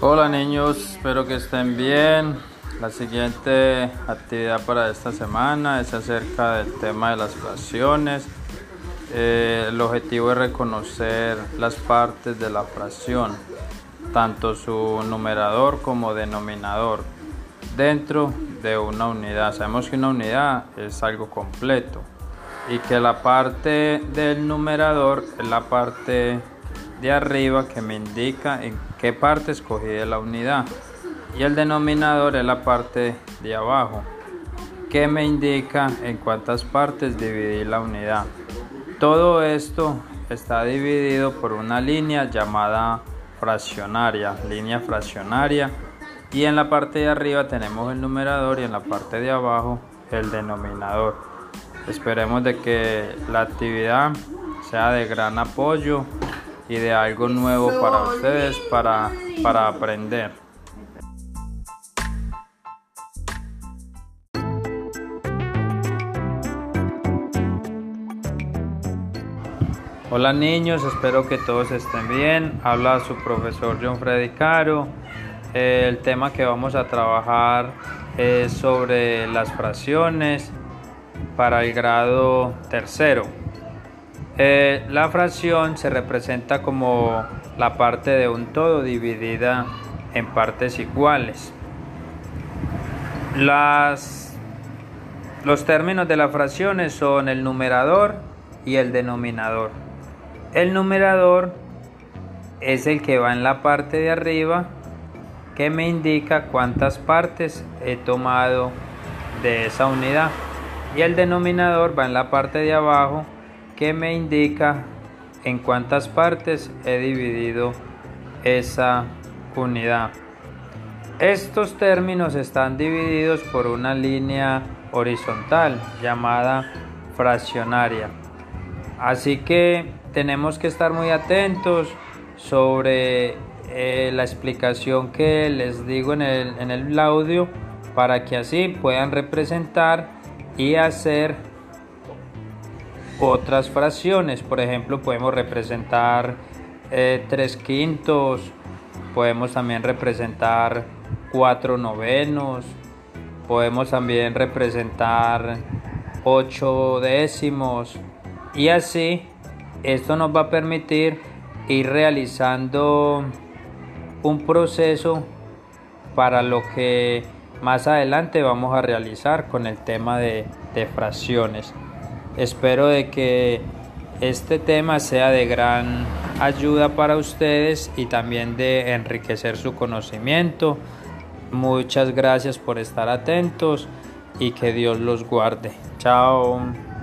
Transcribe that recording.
Hola niños, espero que estén bien. La siguiente actividad para esta semana es acerca del tema de las fracciones. Eh, el objetivo es reconocer las partes de la fracción, tanto su numerador como denominador, dentro de una unidad. Sabemos que una unidad es algo completo y que la parte del numerador es la parte de arriba que me indica en qué parte escogí de la unidad y el denominador es la parte de abajo que me indica en cuántas partes dividí la unidad. Todo esto está dividido por una línea llamada fraccionaria, línea fraccionaria y en la parte de arriba tenemos el numerador y en la parte de abajo el denominador. Esperemos de que la actividad sea de gran apoyo y de algo nuevo para ustedes para, para aprender. Hola niños, espero que todos estén bien. Habla su profesor John Freddy Caro. El tema que vamos a trabajar es sobre las fracciones para el grado tercero. Eh, la fracción se representa como la parte de un todo dividida en partes iguales. Las, los términos de las fracciones son el numerador y el denominador. El numerador es el que va en la parte de arriba que me indica cuántas partes he tomado de esa unidad y el denominador va en la parte de abajo que me indica en cuántas partes he dividido esa unidad. Estos términos están divididos por una línea horizontal llamada fraccionaria. Así que tenemos que estar muy atentos sobre eh, la explicación que les digo en el, en el audio para que así puedan representar y hacer otras fracciones. Por ejemplo, podemos representar eh, tres quintos, podemos también representar cuatro novenos, podemos también representar ocho décimos y así esto nos va a permitir ir realizando un proceso para lo que más adelante vamos a realizar con el tema de, de fracciones. Espero de que este tema sea de gran ayuda para ustedes y también de enriquecer su conocimiento. Muchas gracias por estar atentos y que Dios los guarde. Chao.